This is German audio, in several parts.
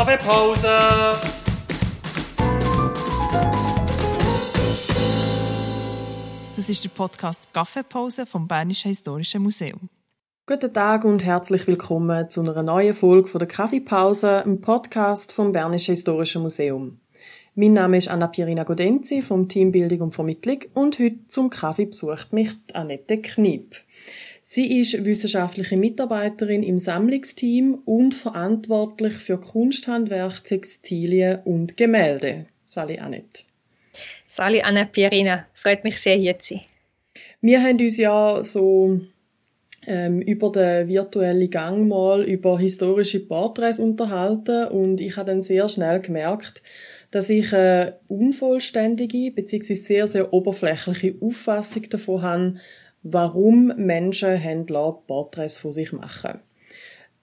Kaffeepause! Das ist der Podcast Kaffeepause vom Bernischen Historischen Museum. Guten Tag und herzlich willkommen zu einer neuen Folge von der Kaffeepause, einem Podcast vom Bernischen Historischen Museum. Mein Name ist Anna Pierina Godenzi vom Team Bildung und Vermittlung und heute zum Kaffee besucht mich Annette Kniep. Sie ist wissenschaftliche Mitarbeiterin im Sammlungsteam und verantwortlich für Kunsthandwerk, Textilien und Gemälde. Sali Annette. Sali Anna Pierina, freut mich sehr, hier zu sein. Wir haben uns ja so ähm, über den virtuellen Gang mal über historische Porträts unterhalten und ich habe dann sehr schnell gemerkt, dass ich eine unvollständige bzw. sehr, sehr oberflächliche Auffassung davon habe, warum Menschen Händler Porträts von sich machen.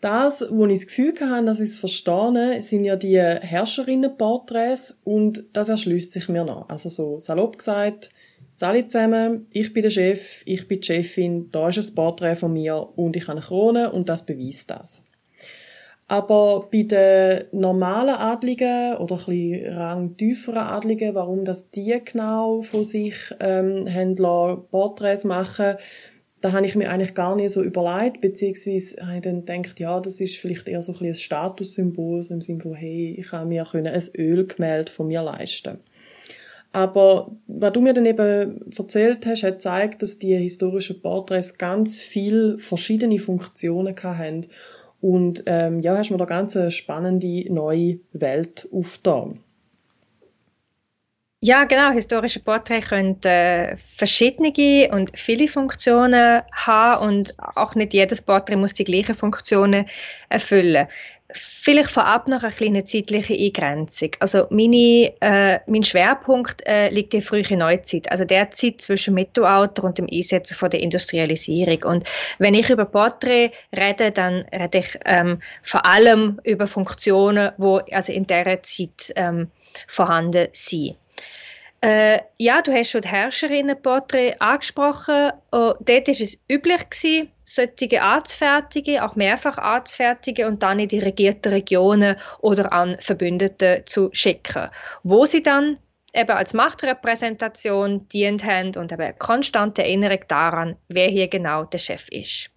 Das, wo ich das Gefühl habe, dass ich es verstehe, sind ja die Herrscherinnenporträts und das erschließt sich mir noch. Also so salopp gesagt, Sali zusammen, ich bin der Chef, ich bin die Chefin, da ist ein Porträt von mir und ich habe eine Krone und das beweist das. Aber bei den normalen Adligen oder ein rangtieferen Adligen, warum das die genau von sich ähm, Händler Porträts machen, da habe ich mir eigentlich gar nicht so überlegt, beziehungsweise habe ich dann gedacht, ja, das ist vielleicht eher so ein, ein Statussymbol, so im Sinne von, hey, ich kann mir ein Ölgemälde von mir leisten. Aber was du mir dann eben erzählt hast, hat gezeigt, dass die historischen Porträts ganz viele verschiedene Funktionen hatten und ähm, ja, hast mir da ganz eine spannende neue Welt aufgetan. Ja, genau. Historische Porträts können äh, verschiedene und viele Funktionen haben und auch nicht jedes Porträt muss die gleichen Funktionen erfüllen. Vielleicht vorab noch eine kleine zeitliche Eingrenzung. Also meine, äh, mein Schwerpunkt äh, liegt in frühe Neuzeit, also der Zeit zwischen Mittelalter und dem Einsetzen von der Industrialisierung. Und wenn ich über Porträt rede, dann rede ich ähm, vor allem über Funktionen, wo also in dieser Zeit ähm, vorhanden sind. Äh, ja, du hast schon die Herrscherinnenporträt angesprochen. Oh, dort war es üblich, gewesen, solche anzufertigen, auch mehrfach anzufertigen und dann in die regierten Regionen oder an Verbündete zu schicken, wo sie dann eben als Machtrepräsentation dient haben und eben konstante Erinnerung daran, wer hier genau der Chef ist.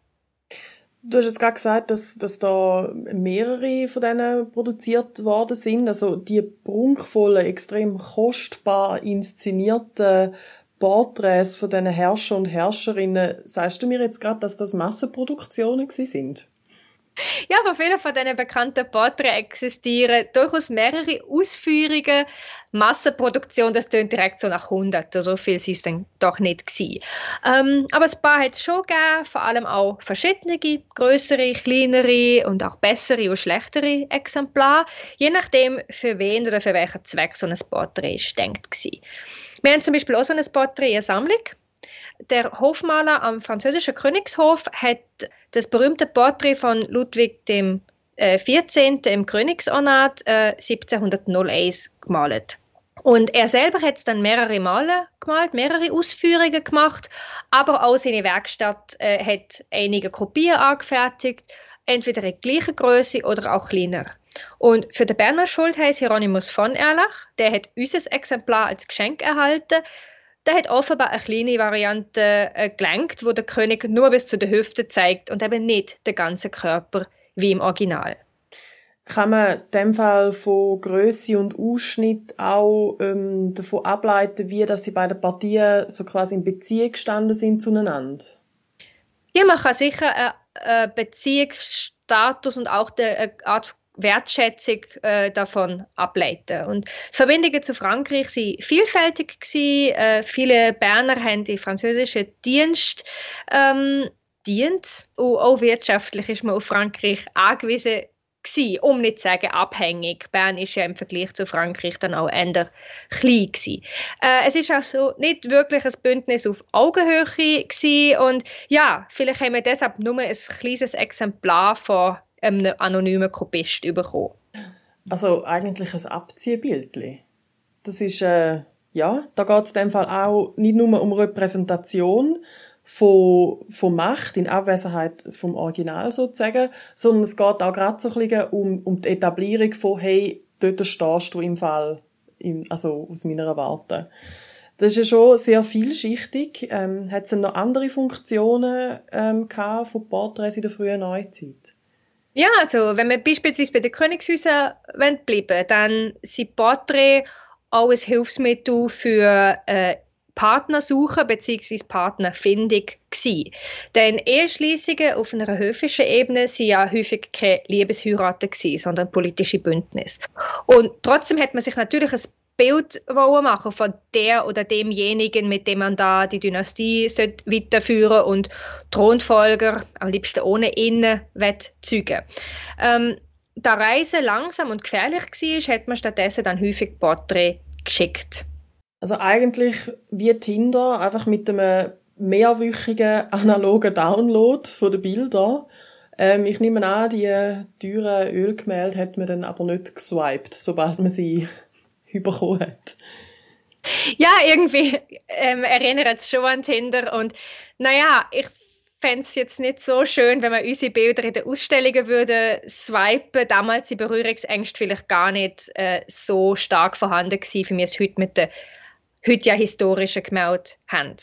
Du hast jetzt gerade gesagt, dass, dass da mehrere von denen produziert worden sind. Also die prunkvollen, extrem kostbar inszenierten Porträts von diesen Herrscher und Herrscherinnen, sagst du mir jetzt gerade, dass das Massenproduktionen sind? Ja, von vielen von diesen bekannten Porträts existieren durchaus mehrere Ausführungen. Massenproduktion, das tönt direkt so nach 100. So viel sind es dann doch nicht gewesen. Ähm, aber ein paar hat es schon gegeben, vor allem auch verschiedene, größere, kleinere und auch bessere und schlechtere Exemplare, je nachdem, für wen oder für welchen Zweck so ein Porträt ist denkt gewesen. Wir haben zum Beispiel auch so ein Porträt in der Sammlung der Hofmaler am französischen Königshof hat das berühmte Porträt von Ludwig dem äh, 14. im Königsornat äh, 1701 gemalt. Und er selber hat es dann mehrere Male gemalt, mehrere Ausführungen gemacht, aber auch seine Werkstatt äh, hat einige Kopien angefertigt, entweder in gleicher Größe oder auch kleiner. Und für den Berner Schultheiß Hieronymus von Erlach, der hat unser Exemplar als Geschenk erhalten, der hat offenbar eine kleine Variante äh, gelenkt, wo der König nur bis zu der Hüfte zeigt und eben nicht den ganzen Körper wie im Original. Kann man in dem Fall von Größe und Ausschnitt auch ähm, davon ableiten, wie dass die beiden Partien so quasi in Beziehung gestanden sind zueinander? Ja, man kann sicher einen Beziehungsstatus und auch eine Art Wertschätzung äh, davon ableiten. Und die Verbindungen zu Frankreich sind vielfältig gewesen. Äh, viele Berner haben die französische Dienst ähm, dient und auch wirtschaftlich ist man auf Frankreich angewiesen gewesen, um nicht zu sagen abhängig. Bern ist ja im Vergleich zu Frankreich dann auch eher klein gewesen. Äh, es ist also nicht wirklich ein Bündnis auf Augenhöhe gewesen und ja, vielleicht haben wir deshalb nur ein kleines Exemplar von einem anonymen Kopist bekommen. Also eigentlich ein Abziehbildli. Das ist, äh, ja, da geht es in dem Fall auch nicht nur um Repräsentation von, von Macht in Abwesenheit vom Original sozusagen, sondern es geht auch gerade so ein bisschen um, um die Etablierung von, hey, dort stehst du im Fall, im, also aus meiner Warte. Das ist ja schon sehr vielschichtig. Ähm, hat es noch andere Funktionen ähm, gehabt von Porträts in der frühen Neuzeit? Ja, also wenn wir beispielsweise bei den Königshäusern bleiben dann sind Porträts auch ein Hilfsmittel für äh, Partnersuche bzw. Partnerfindung gewesen. Denn Eheschließungen auf einer höfischen Ebene sind ja häufig keine Liebesheiraten gewesen, sondern politische Bündnisse. Und trotzdem hat man sich natürlich ein Bild machen von der oder demjenigen, mit dem man da die Dynastie weiterführen und Thronfolger am liebsten ohne ihn zeugen ähm, da Reise langsam und gefährlich war, hat man stattdessen dann häufig Porträt geschickt. Also eigentlich wie Tinder, einfach mit einem mehrwöchigen analogen Download von den Bildern. Ähm, ich nehme an, die teuren Ölgemälde hat man dann aber nicht geswiped, sobald man sie bekommen hat. Ja, irgendwie ähm, erinnert es schon an Tinder und naja, ich fände es jetzt nicht so schön, wenn man unsere Bilder in den Ausstellungen würde swipen. Damals die Berührungsängste vielleicht gar nicht äh, so stark vorhanden gewesen, wie wir es heute mit den heute ja historischen Gemälde haben.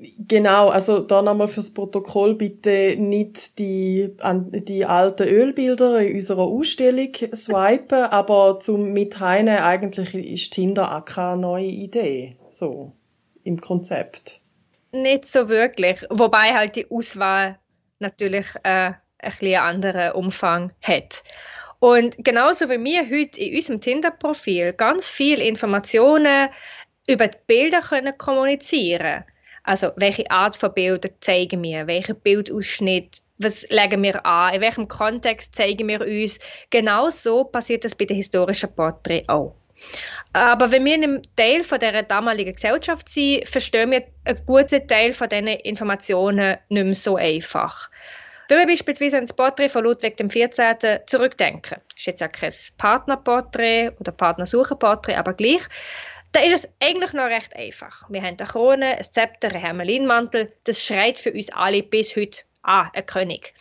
Genau, also da nochmal fürs Protokoll bitte nicht die, an, die alten Ölbilder in unserer Ausstellung swipen, aber zum Mitteilen eigentlich ist Tinder auch keine neue Idee, so, im Konzept. Nicht so wirklich, wobei halt die Auswahl natürlich äh, ein bisschen anderen Umfang hat. Und genauso wie wir heute in unserem Tinder-Profil ganz viele Informationen über die Bilder können kommunizieren Also, welche Art von Bildern zeigen wir? Welchen Bildausschnitt? Was legen wir an? In welchem Kontext zeigen wir uns? Genau so passiert das bei den historischen Porträts auch. Aber wenn wir in einem Teil von der damaligen Gesellschaft sind, verstehen wir einen guten Teil von diesen Informationen nicht mehr so einfach. Wenn wir beispielsweise an das Porträt von Ludwig XIV. zurückdenken, das ist jetzt auch kein Partnerporträt oder Partnersuchenporträt, aber gleich, da ist es eigentlich noch recht einfach. Wir haben eine Krone, ein Zepter, einen Hermelinmantel. Das schreit für uns alle bis heute an, ein König.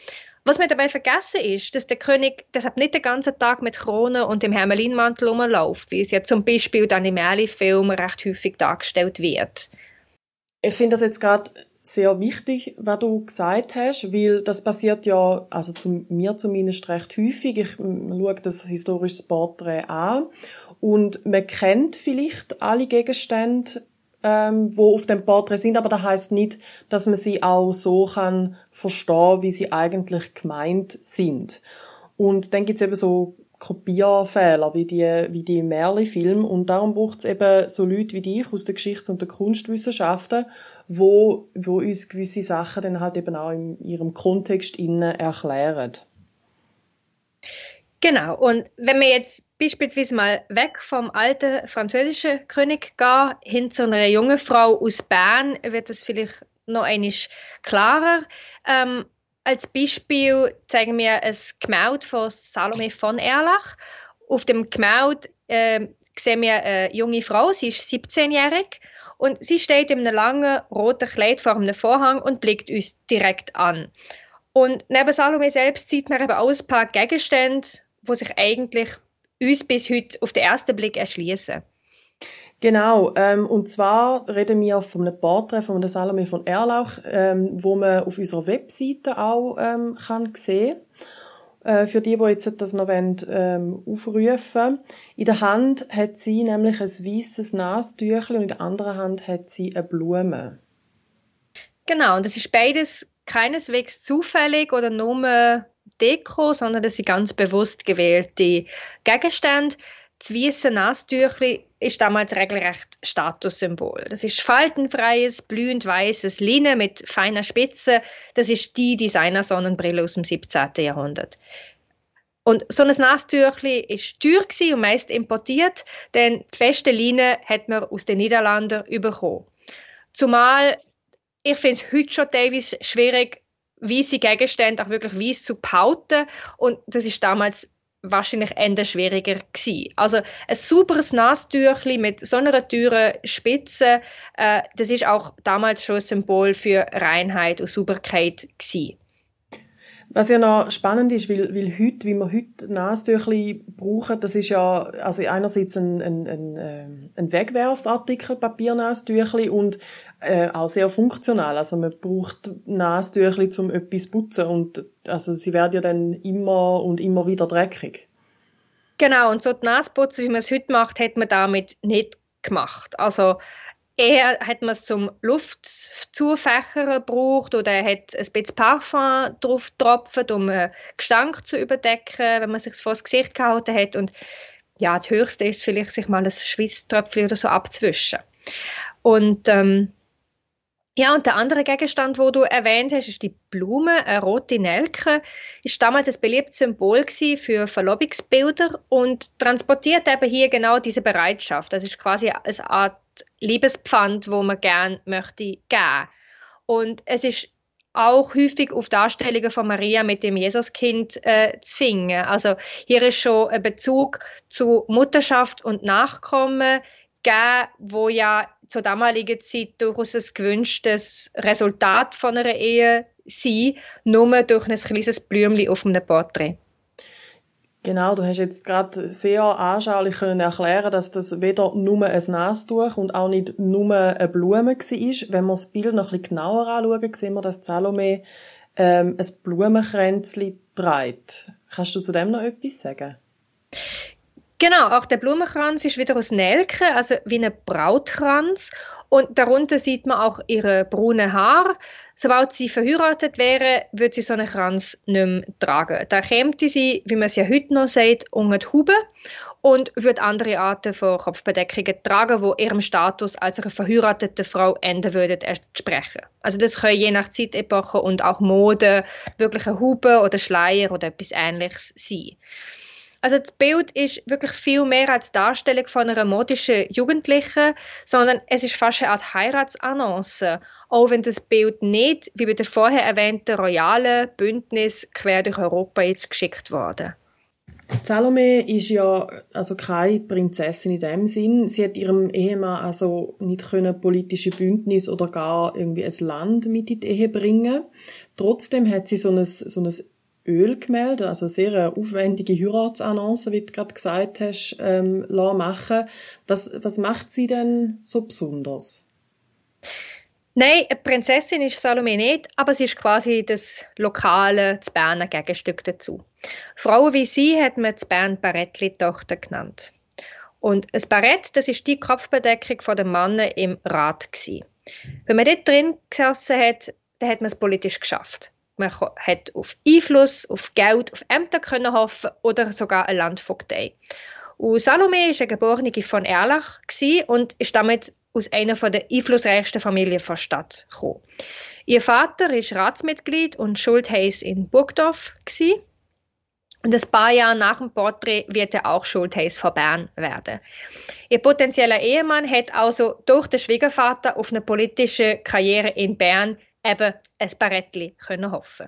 Was wir dabei vergessen ist, dass der König deshalb nicht den ganzen Tag mit Krone und dem Hermelinmantel rumläuft, wie es ja zum Beispiel im Merli-Film recht häufig dargestellt wird. Ich finde das jetzt gerade sehr wichtig, was du gesagt hast, weil das passiert ja, also zu mir zumindest recht häufig. Ich schaue das historische Porträt an und man kennt vielleicht alle Gegenstände, ähm, wo auf dem Porträt sind, aber das heißt nicht, dass man sie auch so kann verstehen, wie sie eigentlich gemeint sind. Und dann gibt's eben so Kopierfehler wie die, wie die Merli-Film und darum braucht es eben so Leute wie dich aus der Geschichts- und der Kunstwissenschaften, wo, wo uns gewisse Sachen dann halt eben auch in ihrem Kontext innen erklären. Genau, und wenn wir jetzt beispielsweise mal weg vom alten französischen König gehen, hin zu einer jungen Frau aus Bern, wird das vielleicht noch einmal klarer. Ähm, als Beispiel zeigen wir ein Gemälde von Salome von Erlach. Auf dem Gemälde äh, sehen wir eine junge Frau, sie ist 17-jährig und sie steht in einem langen roten Kleid vor einem Vorhang und blickt uns direkt an. Und neben Salome selbst sieht man eben auch ein paar Gegenstände, die sich eigentlich uns bis heute auf den ersten Blick erschließen. Genau, ähm, und zwar reden wir von einem Porträt von der Salome von Erlauch, ähm, wo man auf unserer Webseite auch ähm, kann sehen äh, für die, die jetzt das noch wollen, ähm, aufrufen In der Hand hat sie nämlich ein weißes Nastüchel und in der anderen Hand hat sie eine Blume. Genau, und das ist beides keineswegs zufällig oder nur Deko, sondern das sind ganz bewusst gewählte Gegenstände. Das weiße Nastüchli ist damals regelrecht Statussymbol. Das ist faltenfreies, blühend weißes Linnen mit feiner Spitze. Das ist die Designer-Sonnenbrille aus dem 17. Jahrhundert. Und so ein Nastüchli ist teuer und meist importiert, denn das beste Linnen hat man aus den Niederlanden bekommen. Zumal ich finde es heute schon teilweise schwierig, weiße Gegenstände auch wirklich weiß zu behalten. Und das ist damals wahrscheinlich eher schwieriger gewesen. Also ein sauberes Nastüchli mit so einer teuren Spitze, äh, das ist auch damals schon ein Symbol für Reinheit und Sauberkeit gewesen. Was ja noch spannend ist, weil, weil heute, wie wir heute Nasentüchli brauchen, das ist ja also einerseits ein, ein, ein, ähm, ein Wegwerfartikel, Papiernasentüchli, und äh, auch sehr funktional. Also man braucht Nasentüchli, um etwas zu putzen und also sie werden ja dann immer und immer wieder dreckig. Genau, und so die Nasenputzen, wie man es heute macht, hat man damit nicht gemacht. Also Eher hat man es zum Luftzufächern gebraucht oder er hat ein bisschen Parfum drauf getropft, um einen Gestank zu überdecken, wenn man sich vor das Gesicht gehalten hat. Und ja, das Höchste ist vielleicht, sich mal ein Schweißtröpfchen oder so abzuwischen. Und ähm, ja, und der andere Gegenstand, wo du erwähnt hast, ist die Blume, eine rote Nelke, ist damals ein beliebtes Symbol für Verlobungsbilder und transportiert eben hier genau diese Bereitschaft. Das ist quasi eine Art Liebespfand, wo man gerne möchte geben. Und es ist auch häufig auf Darstellungen von Maria mit dem Jesuskind äh, zu finden. Also hier ist schon ein Bezug zu Mutterschaft und Nachkommen gegeben, wo ja zur damaligen Zeit durchaus ein gewünschtes Resultat von einer Ehe sein, nur durch ein kleines Blümchen auf einem Porträt. Genau, du hast jetzt gerade sehr anschaulich können erklären, dass das weder nur ein Nastuch und auch nicht nur eine Blume war. Wenn wir das Bild noch ein bisschen genauer anschauen, sehen wir, dass Salome ähm, ein Blumenkränzchen trägt. Kannst du zu dem noch etwas sagen? Genau, auch der Blumenkranz ist wieder aus Nelke, also wie ein Brautkranz. Und darunter sieht man auch ihre braune Haare. Sobald sie verheiratet wäre, würde sie so einen Kranz nicht mehr tragen. Da käme sie, wie man es ja heute noch sagt, unter die Haube und würde andere Arten von Kopfbedeckungen tragen, die ihrem Status als eine verheiratete Frau enden würden entsprechen. Also das können je nach Zeitepoche und auch Mode wirklich eine Haube oder Schleier oder etwas Ähnliches sein. Also das Bild ist wirklich viel mehr als Darstellung von einer modischen Jugendlichen, sondern es ist fast eine Art Heiratsannonce, auch wenn das Bild nicht, wie bei der vorher erwähnten royalen Bündnis quer durch Europa geschickt wurde. Salome ist ja also keine Prinzessin in dem Sinn. Sie hat ihrem Ehemann also nicht können politische Bündnis oder gar irgendwie ein Land mit in die Ehe bringen. Trotzdem hat sie so ein, so ein Ölgemälde, also sehr aufwendige Heiratsannonce, wie du gerade gesagt hast, ähm, machen was, was macht sie denn so besonders? Nein, eine Prinzessin ist Salome nicht, aber sie ist quasi das lokale, das Berner Gegenstück dazu. Frauen wie sie hat man das Bern Barettli-Tochter genannt. Und ein Barett, das ist die Kopfbedeckung von den Männern im Rat gewesen. Wenn man dort drin gesessen hat, dann hat man es politisch geschafft. Man hat auf Einfluss, auf Geld, auf Ämter können hoffen oder sogar eine Landvogtei. Und Salome war eine Geborene von Erlach und ist damit aus einer der einflussreichsten Familien der Stadt gekommen. Ihr Vater war Ratsmitglied und Schultheiß in Burgdorf. Und ein paar Jahre nach dem Porträt wird er auch Schultheiß von Bern werden. Ihr potenzieller Ehemann hat also durch den Schwiegervater auf eine politische Karriere in Bern eben ein Barettli können hoffen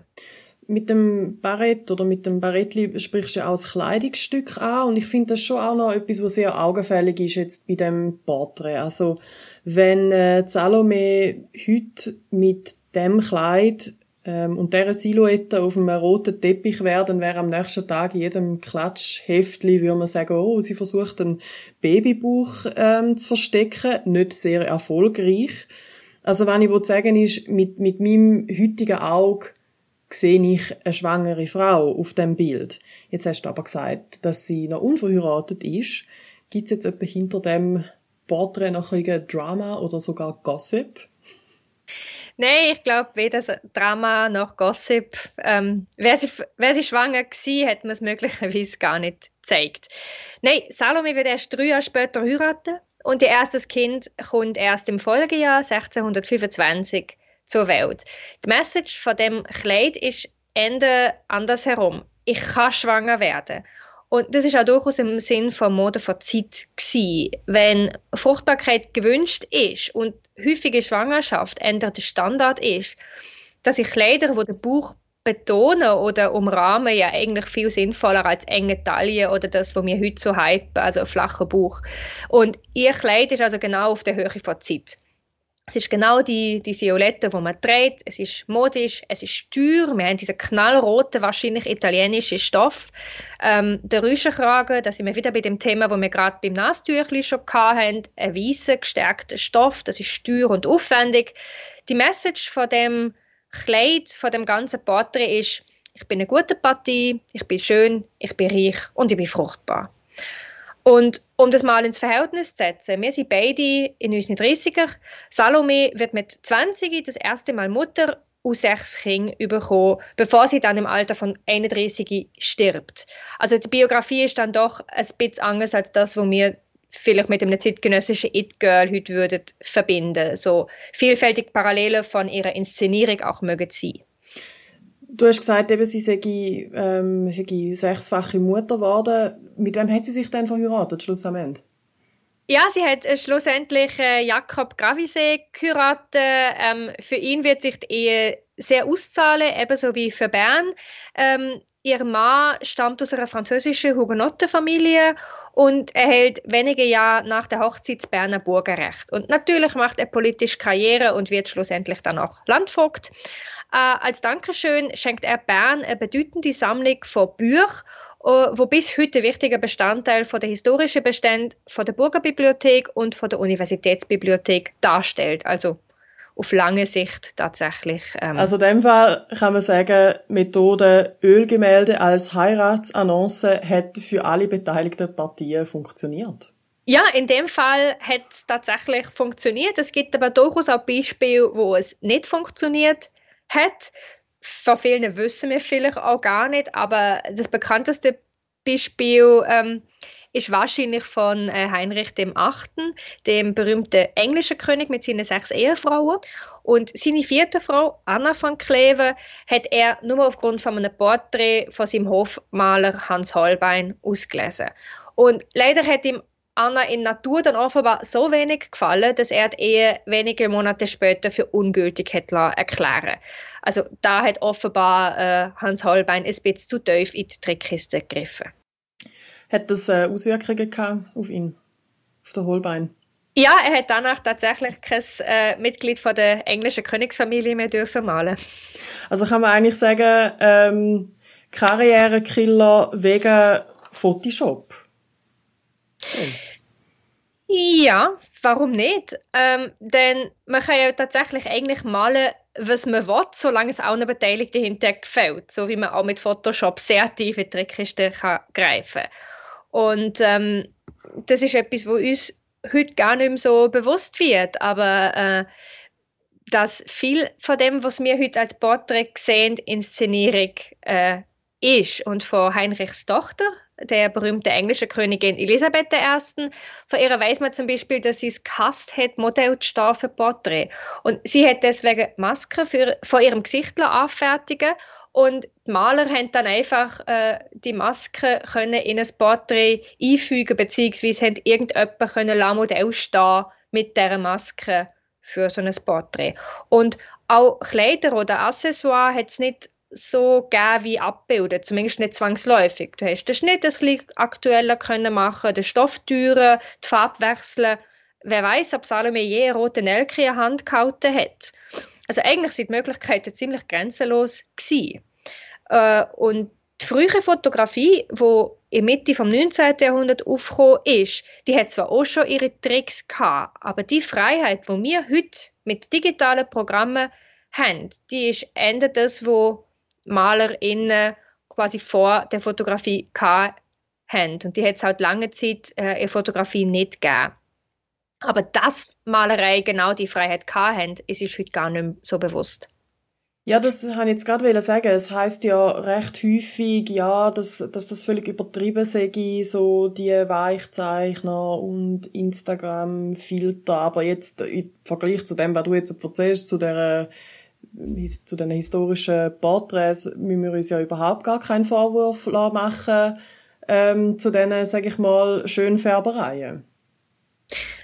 mit dem Barett oder mit dem Barettli sprichst du auch das Kleidungsstück an und ich finde das schon auch noch etwas, was sehr augenfällig ist jetzt bei dem Porträt. Also wenn äh, Salome heute mit dem Kleid ähm, und dieser Silhouette auf einem roten Teppich wäre, dann wäre am nächsten Tag in jedem Klatschheftli, würde man sagen, oh, sie versucht einen Babybauch ähm, zu verstecken, nicht sehr erfolgreich. Also wenn ich sagen ist, mit, mit meinem heutigen Auge sehe ich eine schwangere Frau auf dem Bild. Jetzt hast du aber gesagt, dass sie noch unverheiratet ist. Gibt es jetzt etwa hinter dem Porträt noch ein Drama oder sogar Gossip? Nein, ich glaube weder Drama noch Gossip. Ähm, wer, sie, wer sie schwanger war, hat man es möglicherweise gar nicht gezeigt. Nein, Salome wird erst drei Jahre später heiraten und ihr erstes Kind kommt erst im Folgejahr 1625 zur Welt. Die Message von dem Kleid ist Ende andersherum. Ich kann schwanger werden. Und das ist auch durchaus im Sinn von Mode von Zeit gewesen. Wenn Fruchtbarkeit gewünscht ist und häufige Schwangerschaft ändert der Standard ist, dass ich Kleider, wo der Bauch betonen oder umrahmen ja eigentlich viel sinnvoller als enge Taille oder das, was wir heute so hypen, also ein flacher Bauch. Und ihr Kleid ist also genau auf der Höhe von Zeit. Es ist genau die, die Violette, die man trägt. Es ist modisch, es ist teuer. Wir haben diesen knallroten, wahrscheinlich italienischen Stoff. Ähm, der Rüschenkragen, da sind wir wieder bei dem Thema, wo wir gerade beim Nastüchli schon hatten. Ein weißer, gestärkter Stoff, das ist teuer und aufwendig. Die Message von dem Kleid, von dem ganzen Porträt ist, ich bin eine gute Partie, ich bin schön, ich bin reich und ich bin fruchtbar. Und um das mal ins Verhältnis zu setzen, wir sind beide in unseren 30er. Salome wird mit 20 das erste Mal Mutter und sechs Kinder bekommen, bevor sie dann im Alter von 31 stirbt. Also die Biografie ist dann doch ein bisschen anders als das, was wir vielleicht mit einem zeitgenössischen It-Girl heute würden verbinden. So vielfältig Parallele von ihrer Inszenierung auch mögen sein. Du hast gesagt, eben, sie sei, ähm, sei sechsfache Mutter geworden. Mit wem hat sie sich denn verheiratet, schlussendlich? Ja, sie hat äh, schlussendlich äh, Jakob Gravisee geheiratet. Ähm, für ihn wird sich die Ehe sehr auszahlen, ebenso wie für Bern. Ähm, ihr Mann stammt aus einer französischen Hugenottenfamilie und erhält wenige Jahre nach der Hochzeit das Berner Bürgerrecht. Und natürlich macht er politisch Karriere und wird schlussendlich dann auch Landvogt. Äh, als Dankeschön schenkt er Bern eine bedeutende Sammlung von Büchern, äh, wo bis heute ein wichtiger Bestandteil von der historischen Bestände von der Burgerbibliothek und von der Universitätsbibliothek darstellt. Also auf lange Sicht tatsächlich. Ähm also in dem Fall kann man sagen, Methode Ölgemälde als Heiratsannonce hat für alle beteiligten Partien funktioniert. Ja, in dem Fall hat es tatsächlich funktioniert. Es gibt aber durchaus auch Beispiele, wo es nicht funktioniert hat. Von vielen wissen wir vielleicht auch gar nicht, aber das bekannteste Beispiel ähm, ist wahrscheinlich von äh, Heinrich dem Achten, dem berühmten englischen König mit seinen sechs Ehefrauen. Und seine vierte Frau, Anna von Kleve, hat er nur aufgrund von einem Porträt von seinem Hofmaler Hans Holbein ausgelesen. Und leider hat ihm Anna in Natur dann offenbar so wenig gefallen, dass er die Ehe wenige Monate später für ungültig hat erklären Also da hat offenbar äh, Hans Holbein ein bisschen zu tief in die Trickkiste gegriffen. Hat das äh, Auswirkungen gehabt auf ihn, auf den Holbein? Ja, er hat danach tatsächlich kein äh, Mitglied von der englischen Königsfamilie mehr dürfen malen. Also kann man eigentlich sagen, ähm, Karrierekiller wegen Photoshop. So. Ja, warum nicht? Ähm, denn man kann ja tatsächlich eigentlich malen, was man will, solange es auch allen Beteiligten hinterher gefällt. So wie man auch mit Photoshop sehr tief in die Trickkiste kann greifen Und ähm, das ist etwas, wo uns heute gar nicht mehr so bewusst wird. Aber äh, dass viel von dem, was wir heute als Porträt sehen, Inszenierung äh, ist. Und von Heinrichs Tochter, der berühmten englischen Königin Elisabeth I. Von ihr weiß man zum Beispiel, dass sie es gehasst hat, Modell zu stehen für Porträt. Und sie hat deswegen Masken für, von ihrem Gesicht anfertigen und die Maler haben dann einfach äh, die Maske können in ein Porträt einfügen, beziehungsweise haben irgendjemand können Modell stehen mit dieser Maske für so ein Porträt. Und auch Kleider oder Accessoires hat es nicht so gegeben wie abbilden, zumindest nicht zwangsläufig. Du hast den Schnitt ein bisschen aktueller können machen, den Stofftüren, die Farbe wechseln. Wer weiß, ob Salome je eine rote Nelke in der Hand gehalten hat. Also eigentlich sind die Möglichkeiten ziemlich grenzenlos gewesen. Äh, und die frühe Fotografie, die in Mitte vom 19. Jahrhundert aufgekommen ist, die hat zwar auch schon ihre Tricks gehabt, aber die Freiheit, die wir heute mit digitalen Programmen haben, die ist Ende das, wo MalerInnen quasi vor der Fotografie haben. Und die hat es halt lange Zeit äh, in Fotografie nicht gegeben. Aber dass Malerei genau die Freiheit haben, ist uns heute gar nicht so bewusst. Ja, das habe ich jetzt gerade sagen. Es heißt ja recht häufig, ja, dass, dass das völlig übertrieben sei, so die Weichzeichner und Instagram-Filter. Aber jetzt im Vergleich zu dem, was du jetzt erzählst, zu der zu den historischen Porträts müssen wir uns ja überhaupt gar keinen Vorwurf machen ähm, zu diesen, sage ich mal, schönen Färbereien.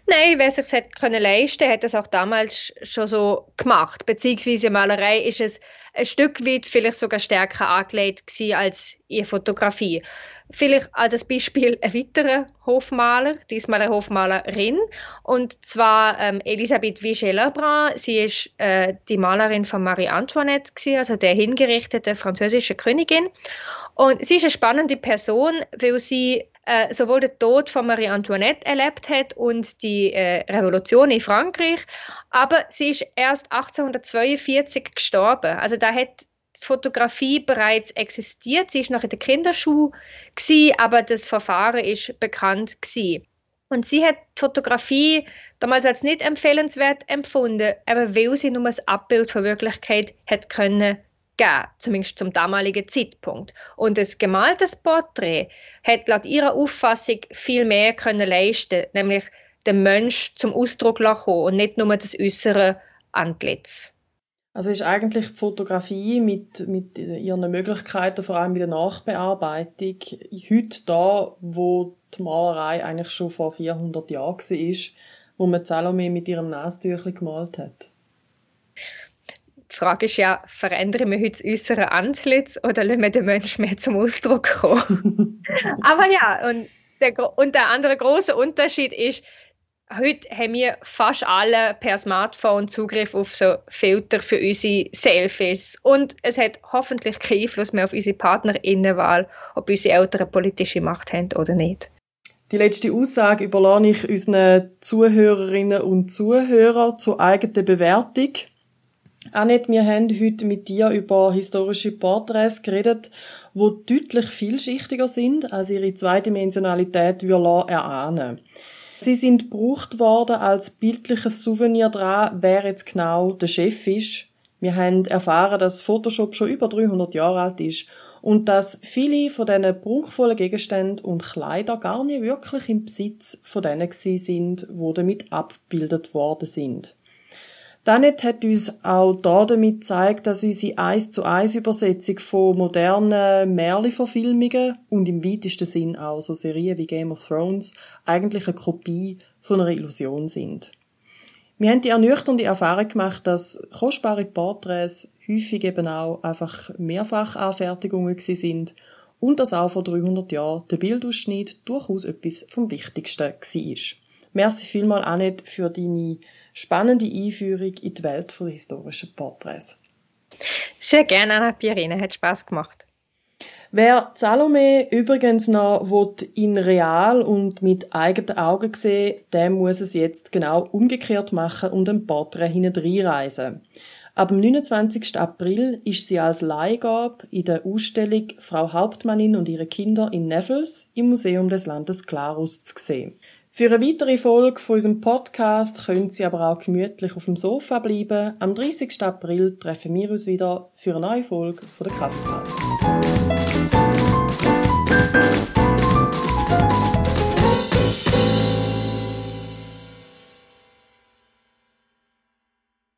Nein, wer sich es können leisten, hat es auch damals schon so gemacht. Beziehungsweise Malerei ist es ein Stück weit vielleicht sogar stärker angelegt gewesen als ihre Fotografie. Vielleicht als Beispiel ein weiterer Hofmaler, diesmal eine Hofmalerin, und zwar ähm, Elisabeth Vigée-Lebrun. Sie ist äh, die Malerin von Marie Antoinette, gewesen, also der hingerichteten französischen Königin. Und sie ist eine spannende Person, weil sie äh, sowohl den Tod von Marie Antoinette erlebt hat und die äh, Revolution in Frankreich, aber sie ist erst 1842 gestorben. Also da hat die Fotografie bereits existiert. Sie ist noch in der Kinderschule aber das Verfahren ist bekannt gewesen. Und sie hat die Fotografie damals als nicht empfehlenswert empfunden, aber weil sie nur das Abbild von Wirklichkeit hat können geben, zumindest zum damaligen Zeitpunkt. Und das gemaltes Porträt hat laut ihrer Auffassung viel mehr können leisten, nämlich den Mensch zum Ausdruck lassen und nicht nur das äußere Antlitz. Also ist eigentlich die Fotografie mit, mit ihren Möglichkeiten, vor allem mit der Nachbearbeitung, heute da, wo die Malerei eigentlich schon vor 400 Jahren war, wo man Salome mit ihrem Nastüchli gemalt hat? Die Frage ist ja, verändern wir heute das äußere Antlitz oder lassen wir den Menschen mehr zum Ausdruck kommen? Aber ja, und der, und der andere große Unterschied ist, heute haben wir fast alle per Smartphone Zugriff auf so Filter für unsere Selfies. Und es hat hoffentlich keinen Einfluss mehr auf unsere PartnerInnenwahl, ob unsere Eltern politische Macht haben oder nicht. Die letzte Aussage überlasse ich unseren Zuhörerinnen und Zuhörern zur eigenen Bewertung. Annette, wir haben heute mit dir über historische Porträts geredet, die deutlich vielschichtiger sind, als ihre Zweidimensionalität erahnen Sie sind gebraucht worden als bildliches Souvenir dran, wer jetzt genau der Chef ist. Wir haben erfahren, dass Photoshop schon über 300 Jahre alt ist und dass viele von diesen prunkvollen Gegenständen und Kleider gar nicht wirklich im Besitz von denen sind, wo damit abgebildet worden sind. Danet hat uns auch da damit gezeigt, dass unsere 1 zu 1 Übersetzung von modernen Märli-Verfilmungen und im weitesten Sinn auch so Serien wie Game of Thrones eigentlich eine Kopie von einer Illusion sind. Wir haben die ernüchternde Erfahrung gemacht, dass kostbare Porträts häufig eben auch einfach Mehrfachanfertigungen sind und dass auch vor 300 Jahren der Bildausschnitt durchaus etwas vom Wichtigsten war. Merci vielmal, Annette, für deine spannende Einführung in die Welt der historischen Porträts. Sehr gerne, Anna Pierine, hat Spaß gemacht. Wer Salome übrigens noch in real und mit eigenen Augen sehen, der muss es jetzt genau umgekehrt machen und ein Porträt hineinreisen. Ab dem 29. April ist sie als Leihgabe in der Ausstellung Frau Hauptmannin und ihre Kinder in Neffels im Museum des Landes Klarus zu sehen. Für eine weitere Folge von unserem Podcast können Sie aber auch gemütlich auf dem Sofa bleiben. Am 30. April treffen wir uns wieder für eine neue Folge von der Kaffeepause.